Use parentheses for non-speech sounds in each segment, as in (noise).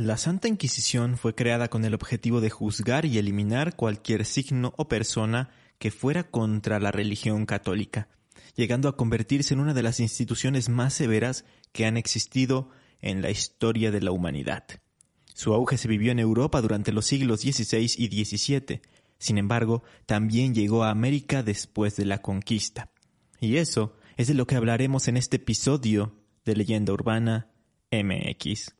La Santa Inquisición fue creada con el objetivo de juzgar y eliminar cualquier signo o persona que fuera contra la religión católica, llegando a convertirse en una de las instituciones más severas que han existido en la historia de la humanidad. Su auge se vivió en Europa durante los siglos XVI y XVII, sin embargo, también llegó a América después de la conquista. Y eso es de lo que hablaremos en este episodio de Leyenda Urbana MX.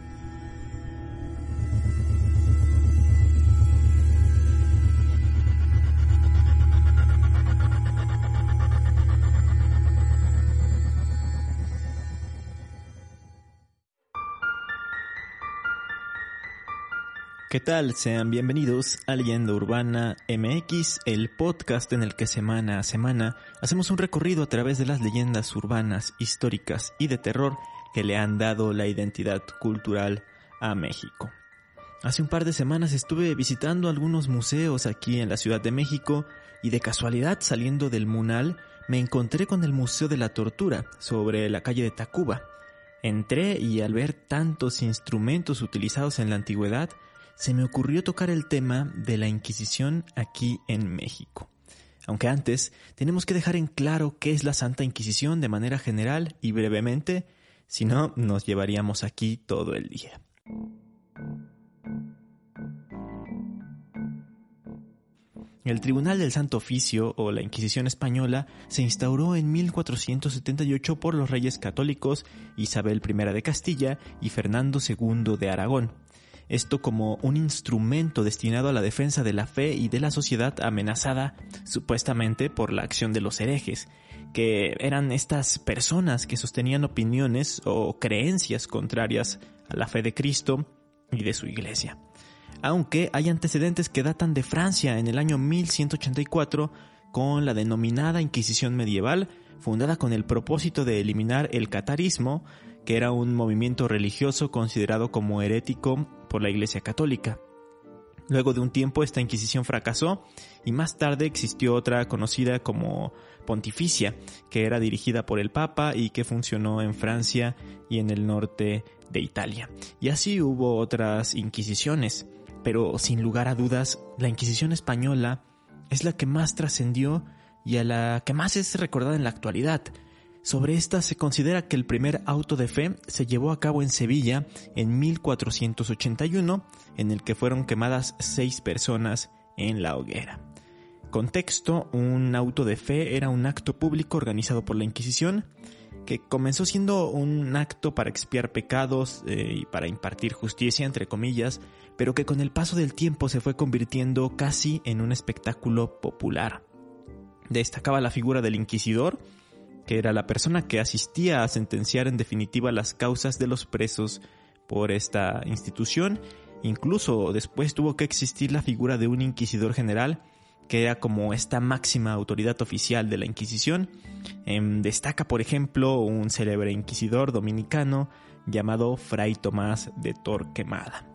¿Qué tal? Sean bienvenidos a Leyenda Urbana MX, el podcast en el que semana a semana hacemos un recorrido a través de las leyendas urbanas, históricas y de terror que le han dado la identidad cultural a México. Hace un par de semanas estuve visitando algunos museos aquí en la Ciudad de México y de casualidad saliendo del Munal me encontré con el Museo de la Tortura sobre la calle de Tacuba. Entré y al ver tantos instrumentos utilizados en la antigüedad, se me ocurrió tocar el tema de la Inquisición aquí en México. Aunque antes tenemos que dejar en claro qué es la Santa Inquisición de manera general y brevemente, si no nos llevaríamos aquí todo el día. El Tribunal del Santo Oficio o la Inquisición Española se instauró en 1478 por los reyes católicos Isabel I de Castilla y Fernando II de Aragón esto como un instrumento destinado a la defensa de la fe y de la sociedad amenazada supuestamente por la acción de los herejes, que eran estas personas que sostenían opiniones o creencias contrarias a la fe de Cristo y de su iglesia. Aunque hay antecedentes que datan de Francia en el año 1184 con la denominada Inquisición medieval, fundada con el propósito de eliminar el catarismo, que era un movimiento religioso considerado como herético por la Iglesia Católica. Luego de un tiempo esta Inquisición fracasó y más tarde existió otra conocida como Pontificia, que era dirigida por el Papa y que funcionó en Francia y en el norte de Italia. Y así hubo otras Inquisiciones, pero sin lugar a dudas la Inquisición española es la que más trascendió y a la que más es recordada en la actualidad. Sobre esta se considera que el primer auto de fe se llevó a cabo en Sevilla en 1481, en el que fueron quemadas seis personas en la hoguera. Contexto, un auto de fe era un acto público organizado por la Inquisición, que comenzó siendo un acto para expiar pecados eh, y para impartir justicia, entre comillas, pero que con el paso del tiempo se fue convirtiendo casi en un espectáculo popular. Destacaba la figura del inquisidor, que era la persona que asistía a sentenciar en definitiva las causas de los presos por esta institución. Incluso después tuvo que existir la figura de un inquisidor general, que era como esta máxima autoridad oficial de la Inquisición. Em, destaca, por ejemplo, un célebre inquisidor dominicano llamado Fray Tomás de Torquemada.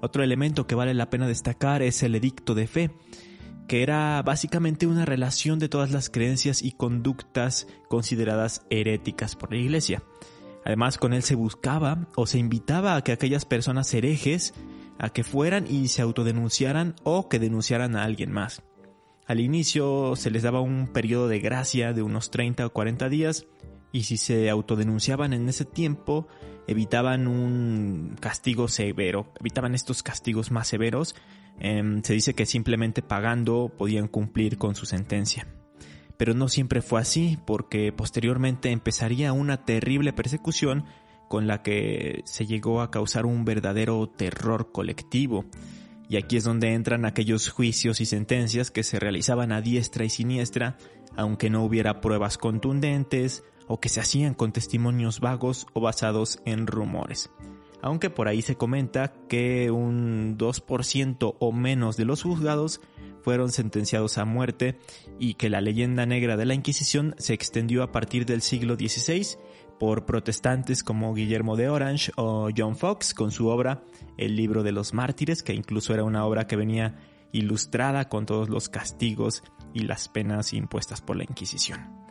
Otro elemento que vale la pena destacar es el edicto de fe, que era básicamente una relación de todas las creencias y conductas consideradas heréticas por la Iglesia. Además, con él se buscaba o se invitaba a que aquellas personas herejes a que fueran y se autodenunciaran o que denunciaran a alguien más. Al inicio se les daba un periodo de gracia de unos 30 o 40 días y si se autodenunciaban en ese tiempo evitaban un castigo severo, evitaban estos castigos más severos Em, se dice que simplemente pagando podían cumplir con su sentencia. Pero no siempre fue así, porque posteriormente empezaría una terrible persecución con la que se llegó a causar un verdadero terror colectivo. Y aquí es donde entran aquellos juicios y sentencias que se realizaban a diestra y siniestra, aunque no hubiera pruebas contundentes o que se hacían con testimonios vagos o basados en rumores aunque por ahí se comenta que un 2% o menos de los juzgados fueron sentenciados a muerte y que la leyenda negra de la Inquisición se extendió a partir del siglo XVI, por protestantes como Guillermo de Orange o John Fox con su obra El libro de los mártires, que incluso era una obra que venía ilustrada con todos los castigos y las penas impuestas por la Inquisición.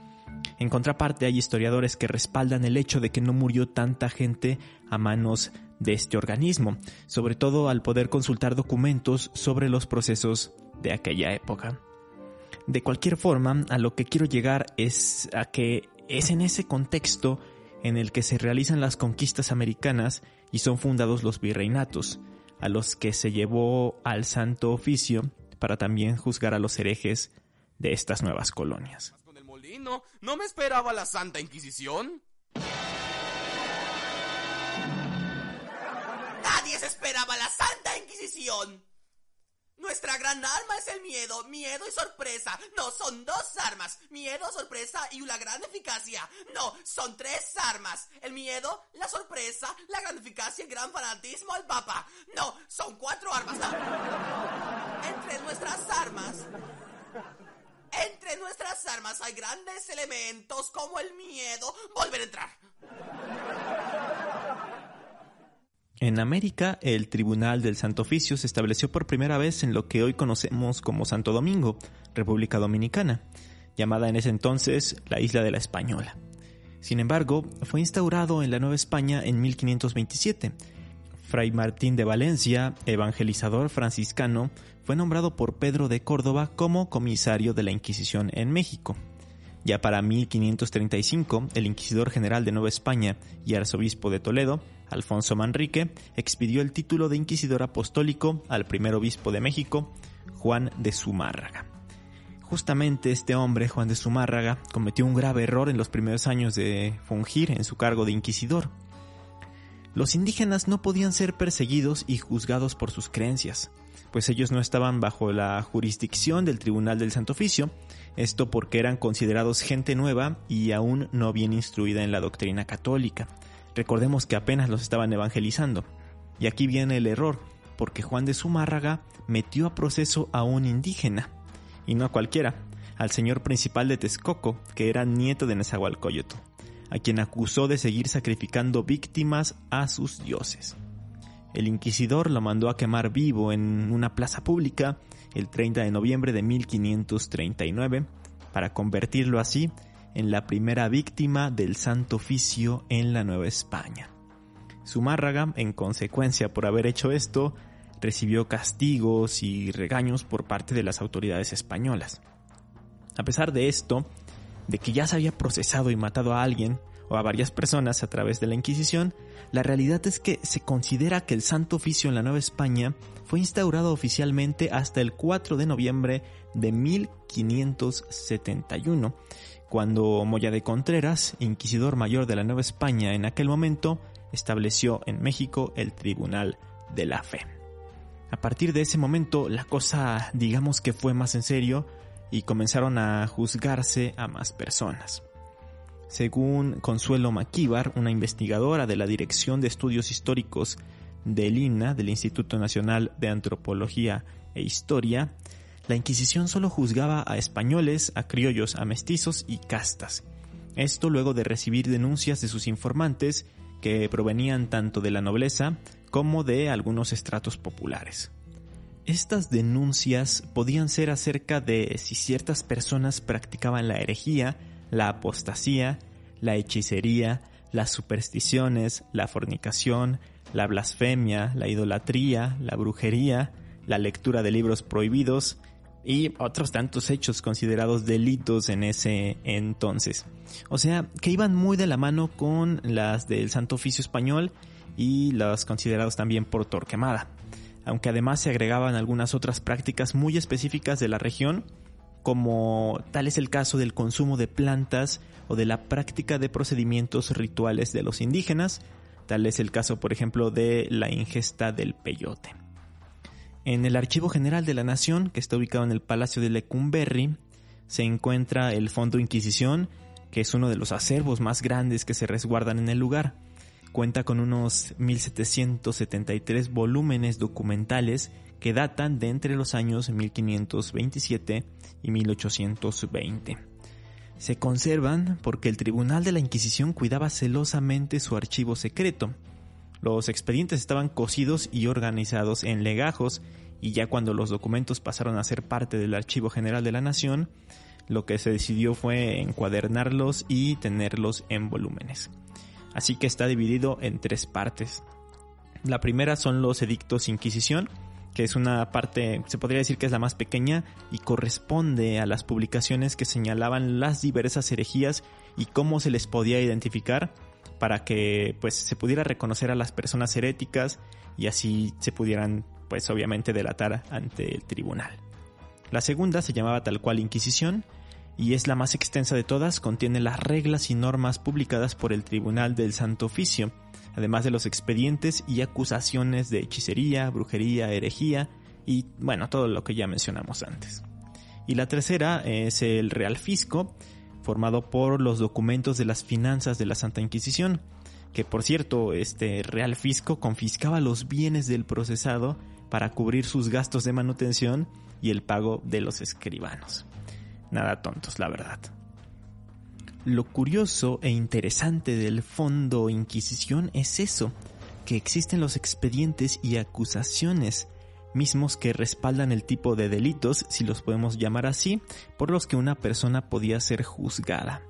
En contraparte hay historiadores que respaldan el hecho de que no murió tanta gente a manos de este organismo, sobre todo al poder consultar documentos sobre los procesos de aquella época. De cualquier forma, a lo que quiero llegar es a que es en ese contexto en el que se realizan las conquistas americanas y son fundados los virreinatos, a los que se llevó al Santo Oficio para también juzgar a los herejes de estas nuevas colonias. ¿Con el molino? ¿No me esperaba la Santa Inquisición? Nadie se esperaba la Santa Inquisición. Nuestra gran arma es el miedo, miedo y sorpresa. No, son dos armas. Miedo, sorpresa y una gran eficacia. No, son tres armas. El miedo, la sorpresa, la gran eficacia y el gran fanatismo al Papa. No, son cuatro armas. Entre nuestras armas... Entre nuestras armas hay grandes elementos como el miedo. Volver a entrar. En América, el Tribunal del Santo Oficio se estableció por primera vez en lo que hoy conocemos como Santo Domingo, República Dominicana, llamada en ese entonces la Isla de la Española. Sin embargo, fue instaurado en la Nueva España en 1527. Fray Martín de Valencia, evangelizador franciscano, fue nombrado por Pedro de Córdoba como comisario de la Inquisición en México. Ya para 1535, el inquisidor general de Nueva España y arzobispo de Toledo, Alfonso Manrique, expidió el título de inquisidor apostólico al primer obispo de México, Juan de Zumárraga. Justamente este hombre, Juan de Zumárraga, cometió un grave error en los primeros años de fungir en su cargo de inquisidor. Los indígenas no podían ser perseguidos y juzgados por sus creencias, pues ellos no estaban bajo la jurisdicción del Tribunal del Santo Oficio, esto porque eran considerados gente nueva y aún no bien instruida en la doctrina católica. Recordemos que apenas los estaban evangelizando. Y aquí viene el error, porque Juan de Zumárraga metió a proceso a un indígena, y no a cualquiera, al señor principal de Texcoco, que era nieto de Nezahualcóyotl, a quien acusó de seguir sacrificando víctimas a sus dioses. El inquisidor lo mandó a quemar vivo en una plaza pública el 30 de noviembre de 1539, para convertirlo así en la primera víctima del Santo Oficio en la Nueva España. Zumárraga, en consecuencia por haber hecho esto, recibió castigos y regaños por parte de las autoridades españolas. A pesar de esto, de que ya se había procesado y matado a alguien o a varias personas a través de la Inquisición, la realidad es que se considera que el Santo Oficio en la Nueva España fue instaurado oficialmente hasta el 4 de noviembre de 1571, cuando Moya de Contreras, inquisidor mayor de la Nueva España en aquel momento, estableció en México el Tribunal de la Fe. A partir de ese momento la cosa digamos que fue más en serio y comenzaron a juzgarse a más personas. Según Consuelo Maquíbar, una investigadora de la Dirección de Estudios Históricos del INA, del Instituto Nacional de Antropología e Historia, la Inquisición solo juzgaba a españoles, a criollos, a mestizos y castas. Esto luego de recibir denuncias de sus informantes que provenían tanto de la nobleza como de algunos estratos populares. Estas denuncias podían ser acerca de si ciertas personas practicaban la herejía, la apostasía, la hechicería, las supersticiones, la fornicación, la blasfemia, la idolatría, la brujería, la lectura de libros prohibidos y otros tantos hechos considerados delitos en ese entonces. O sea, que iban muy de la mano con las del Santo Oficio Español y las considerados también por Torquemada, aunque además se agregaban algunas otras prácticas muy específicas de la región, como tal es el caso del consumo de plantas o de la práctica de procedimientos rituales de los indígenas, tal es el caso por ejemplo de la ingesta del peyote. En el Archivo General de la Nación, que está ubicado en el Palacio de Lecumberri, se encuentra el Fondo Inquisición, que es uno de los acervos más grandes que se resguardan en el lugar. Cuenta con unos 1773 volúmenes documentales que datan de entre los años 1527 y 1820. Se conservan porque el Tribunal de la Inquisición cuidaba celosamente su archivo secreto. Los expedientes estaban cosidos y organizados en legajos y ya cuando los documentos pasaron a ser parte del Archivo General de la Nación, lo que se decidió fue encuadernarlos y tenerlos en volúmenes. Así que está dividido en tres partes. La primera son los edictos Inquisición, que es una parte, se podría decir que es la más pequeña y corresponde a las publicaciones que señalaban las diversas herejías y cómo se les podía identificar para que pues se pudiera reconocer a las personas heréticas y así se pudieran pues obviamente delatar ante el tribunal. La segunda se llamaba tal cual Inquisición y es la más extensa de todas, contiene las reglas y normas publicadas por el Tribunal del Santo Oficio, además de los expedientes y acusaciones de hechicería, brujería, herejía y bueno, todo lo que ya mencionamos antes. Y la tercera es el Real Fisco, formado por los documentos de las finanzas de la Santa Inquisición, que por cierto, este Real Fisco confiscaba los bienes del procesado para cubrir sus gastos de manutención y el pago de los escribanos. Nada tontos, la verdad. Lo curioso e interesante del Fondo Inquisición es eso, que existen los expedientes y acusaciones mismos que respaldan el tipo de delitos, si los podemos llamar así, por los que una persona podía ser juzgada.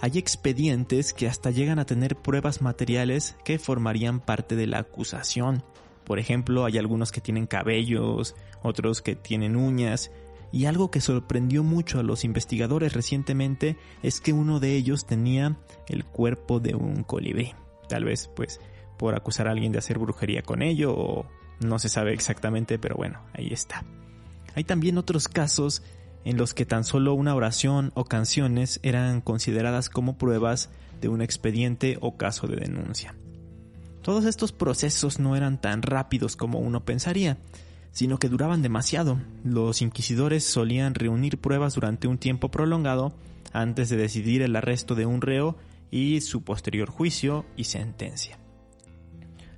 Hay expedientes que hasta llegan a tener pruebas materiales que formarían parte de la acusación. Por ejemplo, hay algunos que tienen cabellos, otros que tienen uñas, y algo que sorprendió mucho a los investigadores recientemente es que uno de ellos tenía el cuerpo de un colibrí. Tal vez pues por acusar a alguien de hacer brujería con ello o no se sabe exactamente, pero bueno, ahí está. Hay también otros casos en los que tan solo una oración o canciones eran consideradas como pruebas de un expediente o caso de denuncia. Todos estos procesos no eran tan rápidos como uno pensaría, sino que duraban demasiado. Los inquisidores solían reunir pruebas durante un tiempo prolongado antes de decidir el arresto de un reo y su posterior juicio y sentencia.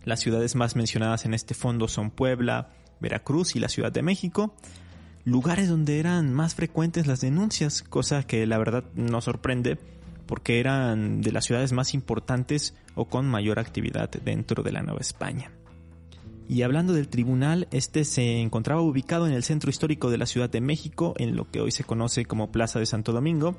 Las ciudades más mencionadas en este fondo son Puebla, Veracruz y la Ciudad de México, lugares donde eran más frecuentes las denuncias, cosa que la verdad no sorprende porque eran de las ciudades más importantes o con mayor actividad dentro de la Nueva España. Y hablando del tribunal, este se encontraba ubicado en el centro histórico de la Ciudad de México, en lo que hoy se conoce como Plaza de Santo Domingo.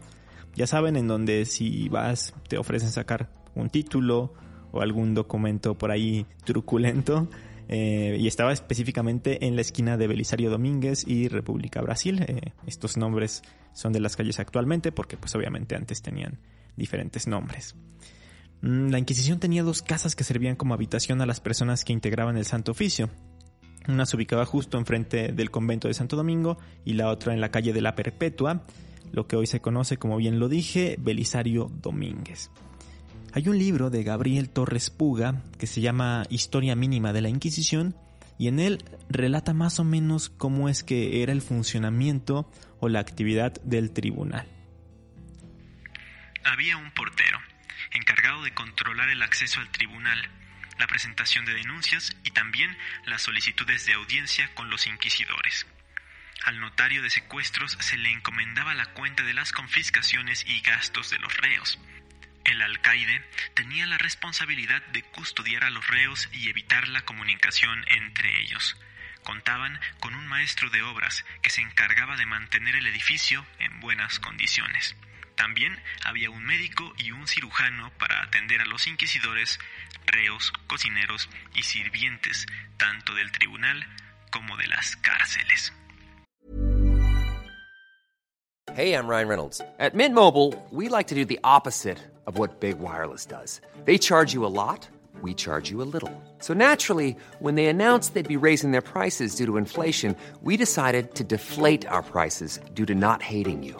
Ya saben, en donde si vas te ofrecen sacar un título o algún documento por ahí truculento. (laughs) Eh, y estaba específicamente en la esquina de Belisario Domínguez y República Brasil. Eh, estos nombres son de las calles actualmente porque pues obviamente antes tenían diferentes nombres. Mm, la Inquisición tenía dos casas que servían como habitación a las personas que integraban el Santo Oficio. Una se ubicaba justo enfrente del convento de Santo Domingo y la otra en la calle de la Perpetua, lo que hoy se conoce, como bien lo dije, Belisario Domínguez. Hay un libro de Gabriel Torres Puga que se llama Historia Mínima de la Inquisición y en él relata más o menos cómo es que era el funcionamiento o la actividad del tribunal. Había un portero encargado de controlar el acceso al tribunal, la presentación de denuncias y también las solicitudes de audiencia con los inquisidores. Al notario de secuestros se le encomendaba la cuenta de las confiscaciones y gastos de los reos. El alcaide tenía la responsabilidad de custodiar a los reos y evitar la comunicación entre ellos. Contaban con un maestro de obras que se encargaba de mantener el edificio en buenas condiciones. También había un médico y un cirujano para atender a los inquisidores, reos, cocineros y sirvientes, tanto del tribunal como de las cárceles. Hey, I'm Ryan Reynolds. At Mint Mobile, we like to do the opposite of what Big Wireless does. They charge you a lot, we charge you a little. So naturally, when they announced they'd be raising their prices due to inflation, we decided to deflate our prices due to not hating you.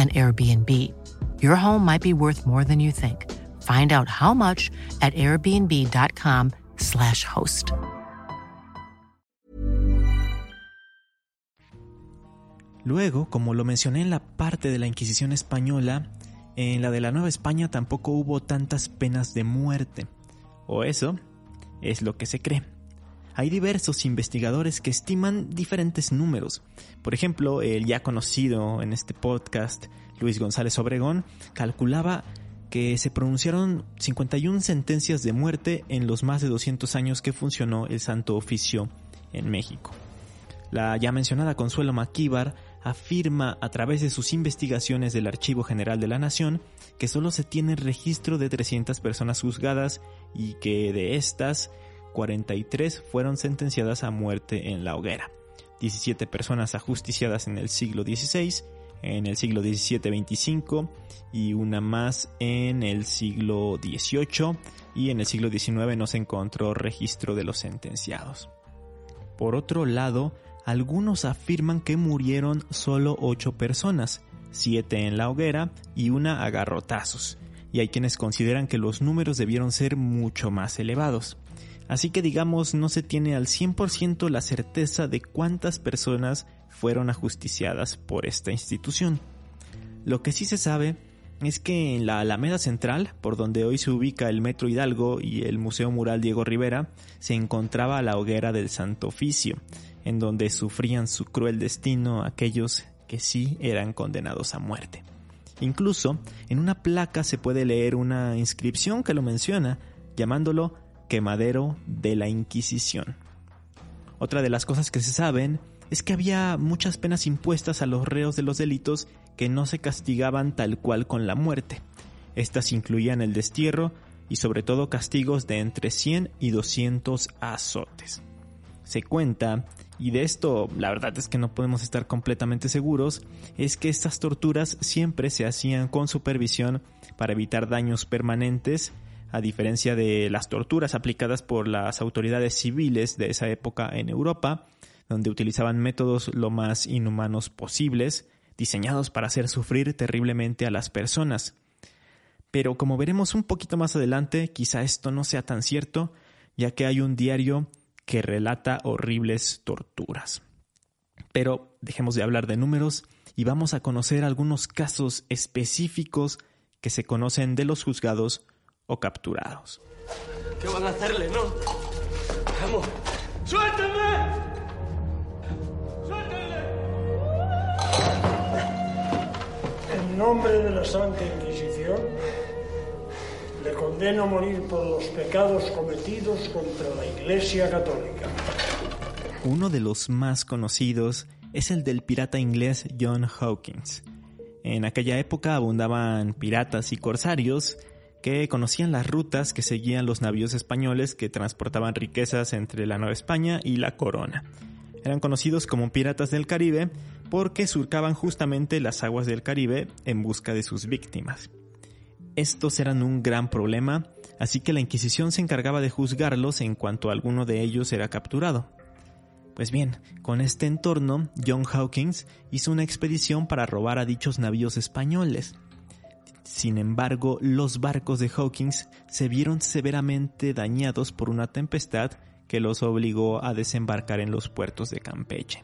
an Airbnb. Your home might be worth more than you think. Find out how much at airbnb.com/slash host. Luego, como lo mencioné en la parte de la Inquisición española, en la de la Nueva España tampoco hubo tantas penas de muerte. O eso es lo que se cree. Hay diversos investigadores que estiman diferentes números. Por ejemplo, el ya conocido en este podcast, Luis González Obregón, calculaba que se pronunciaron 51 sentencias de muerte en los más de 200 años que funcionó el Santo Oficio en México. La ya mencionada Consuelo Maquíbar afirma a través de sus investigaciones del Archivo General de la Nación que solo se tiene registro de 300 personas juzgadas y que de estas 43 fueron sentenciadas a muerte en la hoguera, 17 personas ajusticiadas en el siglo XVI, en el siglo XVII 25 y una más en el siglo XVIII y en el siglo XIX no se encontró registro de los sentenciados. Por otro lado, algunos afirman que murieron solo 8 personas, 7 en la hoguera y una a garrotazos, y hay quienes consideran que los números debieron ser mucho más elevados. Así que digamos no se tiene al 100% la certeza de cuántas personas fueron ajusticiadas por esta institución. Lo que sí se sabe es que en la Alameda Central, por donde hoy se ubica el Metro Hidalgo y el Museo Mural Diego Rivera, se encontraba la hoguera del Santo Oficio, en donde sufrían su cruel destino aquellos que sí eran condenados a muerte. Incluso en una placa se puede leer una inscripción que lo menciona, llamándolo quemadero de la Inquisición. Otra de las cosas que se saben es que había muchas penas impuestas a los reos de los delitos que no se castigaban tal cual con la muerte. Estas incluían el destierro y sobre todo castigos de entre 100 y 200 azotes. Se cuenta, y de esto la verdad es que no podemos estar completamente seguros, es que estas torturas siempre se hacían con supervisión para evitar daños permanentes a diferencia de las torturas aplicadas por las autoridades civiles de esa época en Europa, donde utilizaban métodos lo más inhumanos posibles, diseñados para hacer sufrir terriblemente a las personas. Pero como veremos un poquito más adelante, quizá esto no sea tan cierto, ya que hay un diario que relata horribles torturas. Pero dejemos de hablar de números y vamos a conocer algunos casos específicos que se conocen de los juzgados o capturados. ¿Qué van a hacerle, no? Vamos. ¡Suéltenle! En nombre de la Santa Inquisición, le condeno a morir por los pecados cometidos contra la Iglesia Católica. Uno de los más conocidos es el del pirata inglés John Hawkins. En aquella época abundaban piratas y corsarios que conocían las rutas que seguían los navíos españoles que transportaban riquezas entre la Nueva España y la Corona. Eran conocidos como piratas del Caribe porque surcaban justamente las aguas del Caribe en busca de sus víctimas. Estos eran un gran problema, así que la Inquisición se encargaba de juzgarlos en cuanto alguno de ellos era capturado. Pues bien, con este entorno, John Hawkins hizo una expedición para robar a dichos navíos españoles. Sin embargo, los barcos de Hawkins se vieron severamente dañados por una tempestad que los obligó a desembarcar en los puertos de Campeche.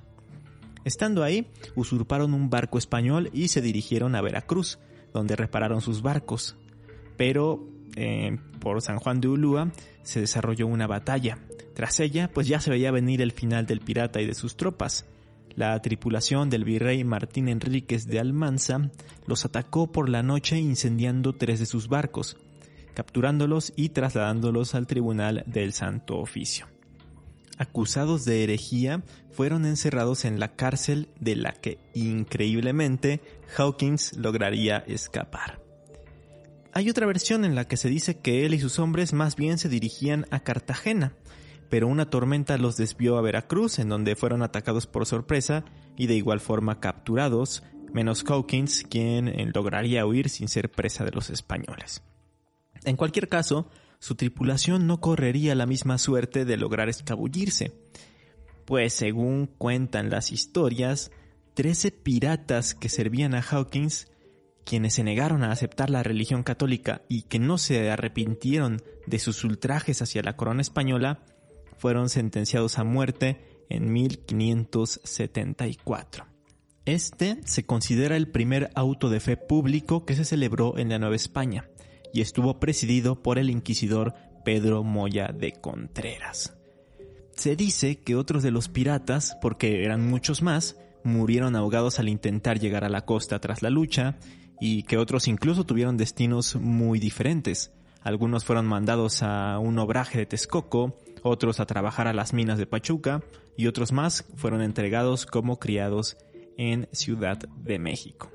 Estando ahí, usurparon un barco español y se dirigieron a Veracruz, donde repararon sus barcos. Pero eh, por San Juan de Ulúa se desarrolló una batalla. Tras ella, pues ya se veía venir el final del pirata y de sus tropas. La tripulación del virrey Martín Enríquez de Almanza los atacó por la noche incendiando tres de sus barcos, capturándolos y trasladándolos al tribunal del Santo Oficio. acusados de herejía, fueron encerrados en la cárcel de la que increíblemente Hawkins lograría escapar. Hay otra versión en la que se dice que él y sus hombres más bien se dirigían a Cartagena, pero una tormenta los desvió a Veracruz, en donde fueron atacados por sorpresa y de igual forma capturados, menos Hawkins, quien lograría huir sin ser presa de los españoles. En cualquier caso, su tripulación no correría la misma suerte de lograr escabullirse, pues según cuentan las historias, 13 piratas que servían a Hawkins, quienes se negaron a aceptar la religión católica y que no se arrepintieron de sus ultrajes hacia la corona española, fueron sentenciados a muerte en 1574. Este se considera el primer auto de fe público que se celebró en la Nueva España y estuvo presidido por el inquisidor Pedro Moya de Contreras. Se dice que otros de los piratas, porque eran muchos más, murieron ahogados al intentar llegar a la costa tras la lucha y que otros incluso tuvieron destinos muy diferentes. Algunos fueron mandados a un obraje de Texcoco, otros a trabajar a las minas de Pachuca y otros más fueron entregados como criados en Ciudad de México.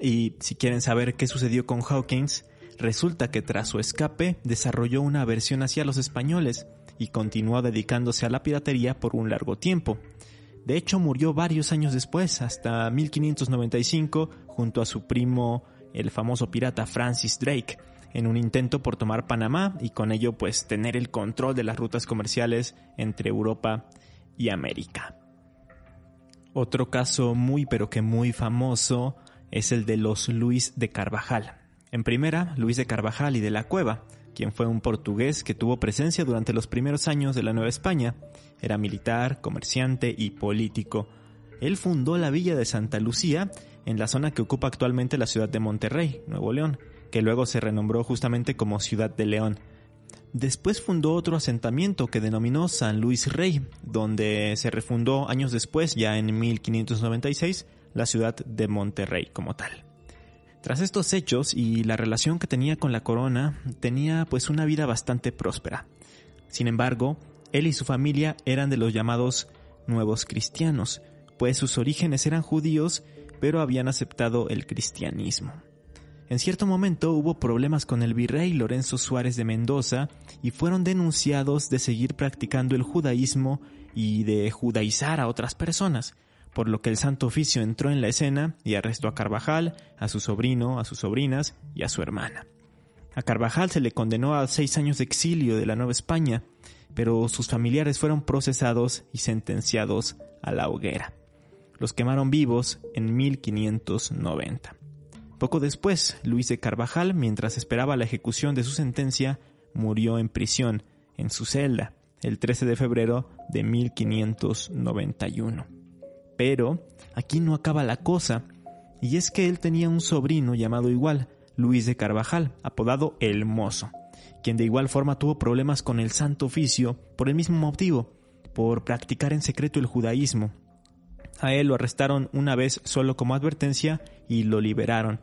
Y si quieren saber qué sucedió con Hawkins, resulta que tras su escape desarrolló una aversión hacia los españoles y continuó dedicándose a la piratería por un largo tiempo. De hecho, murió varios años después, hasta 1595, junto a su primo, el famoso pirata Francis Drake, en un intento por tomar Panamá y con ello pues tener el control de las rutas comerciales entre Europa y América. Otro caso muy pero que muy famoso es el de los Luis de Carvajal. En primera, Luis de Carvajal y de la Cueva, quien fue un portugués que tuvo presencia durante los primeros años de la Nueva España. Era militar, comerciante y político. Él fundó la villa de Santa Lucía en la zona que ocupa actualmente la ciudad de Monterrey, Nuevo León, que luego se renombró justamente como Ciudad de León. Después fundó otro asentamiento que denominó San Luis Rey, donde se refundó años después, ya en 1596, la ciudad de Monterrey como tal. Tras estos hechos y la relación que tenía con la corona, tenía pues una vida bastante próspera. Sin embargo, él y su familia eran de los llamados nuevos cristianos, pues sus orígenes eran judíos, pero habían aceptado el cristianismo. En cierto momento hubo problemas con el virrey Lorenzo Suárez de Mendoza y fueron denunciados de seguir practicando el judaísmo y de judaizar a otras personas, por lo que el Santo Oficio entró en la escena y arrestó a Carvajal, a su sobrino, a sus sobrinas y a su hermana. A Carvajal se le condenó a seis años de exilio de la Nueva España, pero sus familiares fueron procesados y sentenciados a la hoguera. Los quemaron vivos en 1590. Poco después, Luis de Carvajal, mientras esperaba la ejecución de su sentencia, murió en prisión, en su celda, el 13 de febrero de 1591. Pero aquí no acaba la cosa, y es que él tenía un sobrino llamado igual, Luis de Carvajal, apodado El Mozo, quien de igual forma tuvo problemas con el Santo Oficio por el mismo motivo, por practicar en secreto el judaísmo. A él lo arrestaron una vez solo como advertencia y lo liberaron.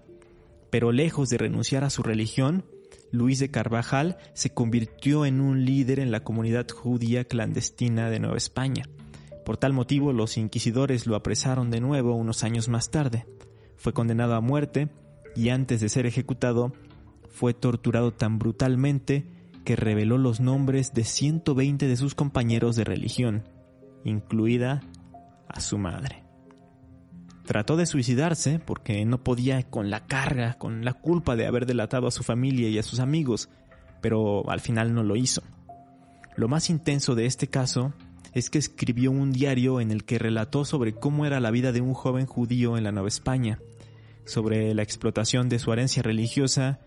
Pero lejos de renunciar a su religión, Luis de Carvajal se convirtió en un líder en la comunidad judía clandestina de Nueva España. Por tal motivo los inquisidores lo apresaron de nuevo unos años más tarde. Fue condenado a muerte y antes de ser ejecutado fue torturado tan brutalmente que reveló los nombres de 120 de sus compañeros de religión, incluida a su madre. Trató de suicidarse porque no podía con la carga, con la culpa de haber delatado a su familia y a sus amigos, pero al final no lo hizo. Lo más intenso de este caso es que escribió un diario en el que relató sobre cómo era la vida de un joven judío en la Nueva España, sobre la explotación de su herencia religiosa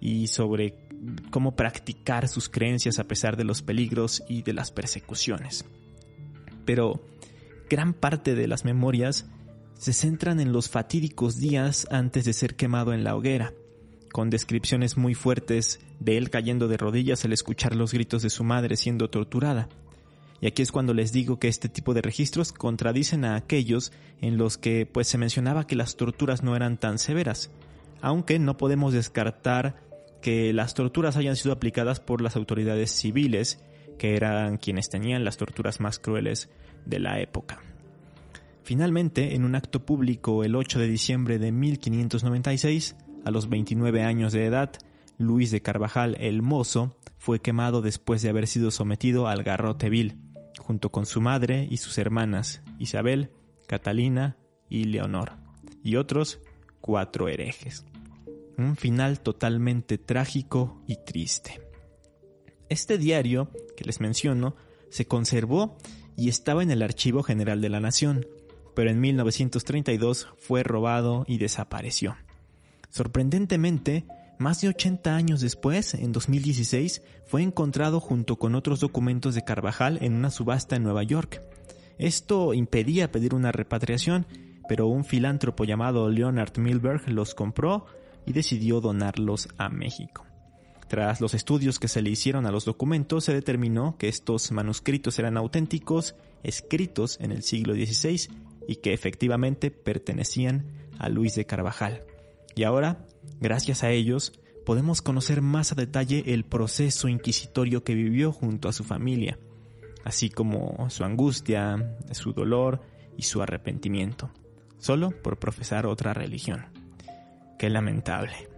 y sobre cómo practicar sus creencias a pesar de los peligros y de las persecuciones. Pero gran parte de las memorias se centran en los fatídicos días antes de ser quemado en la hoguera, con descripciones muy fuertes de él cayendo de rodillas al escuchar los gritos de su madre siendo torturada. Y aquí es cuando les digo que este tipo de registros contradicen a aquellos en los que pues se mencionaba que las torturas no eran tan severas, aunque no podemos descartar que las torturas hayan sido aplicadas por las autoridades civiles que eran quienes tenían las torturas más crueles de la época. Finalmente, en un acto público el 8 de diciembre de 1596, a los 29 años de edad, Luis de Carvajal el Mozo fue quemado después de haber sido sometido al garrote vil, junto con su madre y sus hermanas, Isabel, Catalina y Leonor, y otros cuatro herejes. Un final totalmente trágico y triste. Este diario, que les menciono, se conservó y estaba en el Archivo General de la Nación, pero en 1932 fue robado y desapareció. Sorprendentemente, más de 80 años después, en 2016, fue encontrado junto con otros documentos de Carvajal en una subasta en Nueva York. Esto impedía pedir una repatriación, pero un filántropo llamado Leonard Milberg los compró y decidió donarlos a México. Tras los estudios que se le hicieron a los documentos, se determinó que estos manuscritos eran auténticos, escritos en el siglo XVI y que efectivamente pertenecían a Luis de Carvajal. Y ahora, gracias a ellos, podemos conocer más a detalle el proceso inquisitorio que vivió junto a su familia, así como su angustia, su dolor y su arrepentimiento, solo por profesar otra religión. Qué lamentable.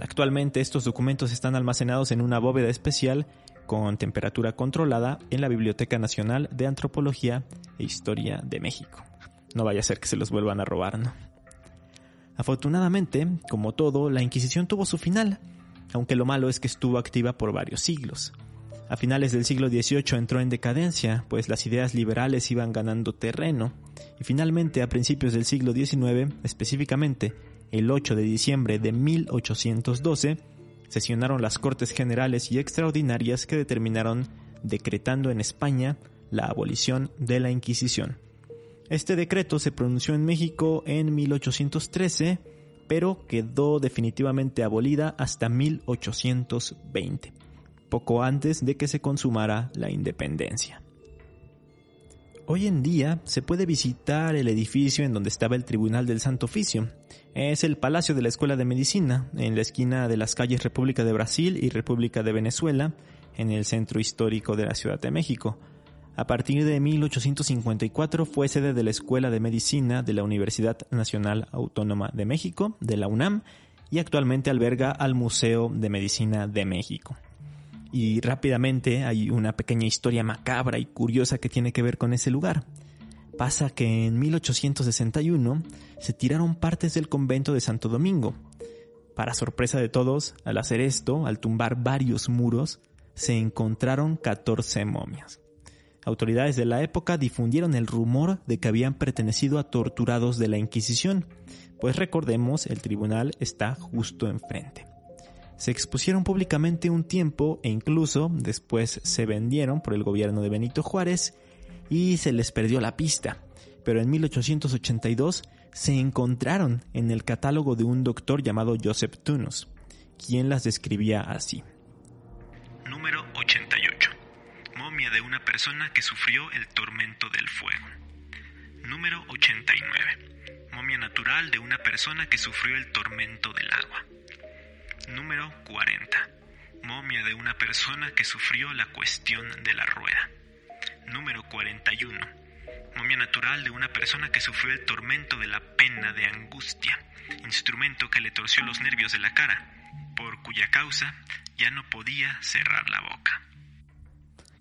Actualmente estos documentos están almacenados en una bóveda especial con temperatura controlada en la Biblioteca Nacional de Antropología e Historia de México. No vaya a ser que se los vuelvan a robar, ¿no? Afortunadamente, como todo, la Inquisición tuvo su final, aunque lo malo es que estuvo activa por varios siglos. A finales del siglo XVIII entró en decadencia, pues las ideas liberales iban ganando terreno, y finalmente a principios del siglo XIX, específicamente el 8 de diciembre de 1812, sesionaron las Cortes Generales y Extraordinarias que determinaron decretando en España la abolición de la Inquisición. Este decreto se pronunció en México en 1813, pero quedó definitivamente abolida hasta 1820, poco antes de que se consumara la independencia. Hoy en día se puede visitar el edificio en donde estaba el Tribunal del Santo Oficio. Es el Palacio de la Escuela de Medicina, en la esquina de las calles República de Brasil y República de Venezuela, en el centro histórico de la Ciudad de México. A partir de 1854 fue sede de la Escuela de Medicina de la Universidad Nacional Autónoma de México, de la UNAM, y actualmente alberga al Museo de Medicina de México. Y rápidamente hay una pequeña historia macabra y curiosa que tiene que ver con ese lugar. Pasa que en 1861 se tiraron partes del convento de Santo Domingo. Para sorpresa de todos, al hacer esto, al tumbar varios muros, se encontraron 14 momias. Autoridades de la época difundieron el rumor de que habían pertenecido a torturados de la Inquisición, pues recordemos, el tribunal está justo enfrente. Se expusieron públicamente un tiempo e incluso después se vendieron por el gobierno de Benito Juárez y se les perdió la pista. Pero en 1882 se encontraron en el catálogo de un doctor llamado Joseph Tunus, quien las describía así. Número 88 de una persona que sufrió el tormento del fuego. Número 89. Momia natural de una persona que sufrió el tormento del agua. Número 40. Momia de una persona que sufrió la cuestión de la rueda. Número 41. Momia natural de una persona que sufrió el tormento de la pena de angustia, instrumento que le torció los nervios de la cara, por cuya causa ya no podía cerrar la boca.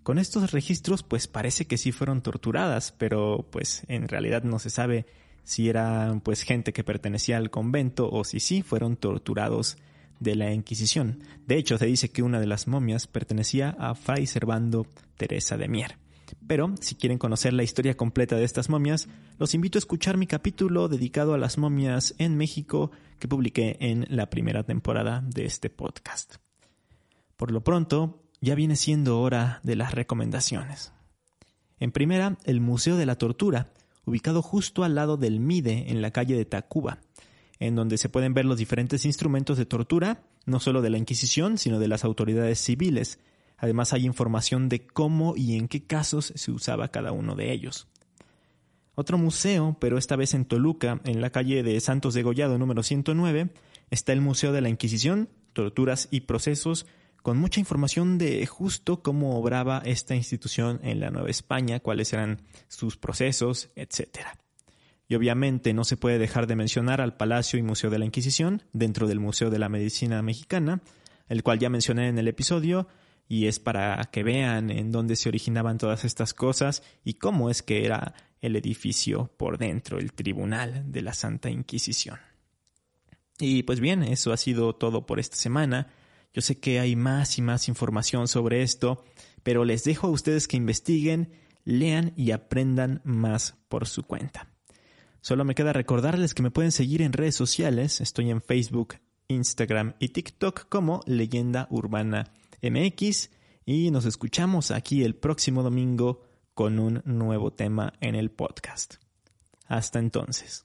Con estos registros pues parece que sí fueron torturadas, pero pues en realidad no se sabe si eran pues gente que pertenecía al convento o si sí fueron torturados de la Inquisición. De hecho, se dice que una de las momias pertenecía a Fray Servando Teresa de Mier. Pero, si quieren conocer la historia completa de estas momias, los invito a escuchar mi capítulo dedicado a las momias en México que publiqué en la primera temporada de este podcast. Por lo pronto, ya viene siendo hora de las recomendaciones. En primera, el Museo de la Tortura, ubicado justo al lado del MIDE en la calle de Tacuba, en donde se pueden ver los diferentes instrumentos de tortura, no solo de la Inquisición, sino de las autoridades civiles. Además hay información de cómo y en qué casos se usaba cada uno de ellos. Otro museo, pero esta vez en Toluca, en la calle de Santos de Gollado número 109, está el Museo de la Inquisición, Torturas y Procesos, con mucha información de justo cómo obraba esta institución en la Nueva España, cuáles eran sus procesos, etc. Y obviamente no se puede dejar de mencionar al Palacio y Museo de la Inquisición dentro del Museo de la Medicina Mexicana, el cual ya mencioné en el episodio, y es para que vean en dónde se originaban todas estas cosas y cómo es que era el edificio por dentro, el tribunal de la Santa Inquisición. Y pues bien, eso ha sido todo por esta semana. Yo sé que hay más y más información sobre esto, pero les dejo a ustedes que investiguen, lean y aprendan más por su cuenta. Solo me queda recordarles que me pueden seguir en redes sociales. Estoy en Facebook, Instagram y TikTok como Leyenda Urbana MX y nos escuchamos aquí el próximo domingo con un nuevo tema en el podcast. Hasta entonces.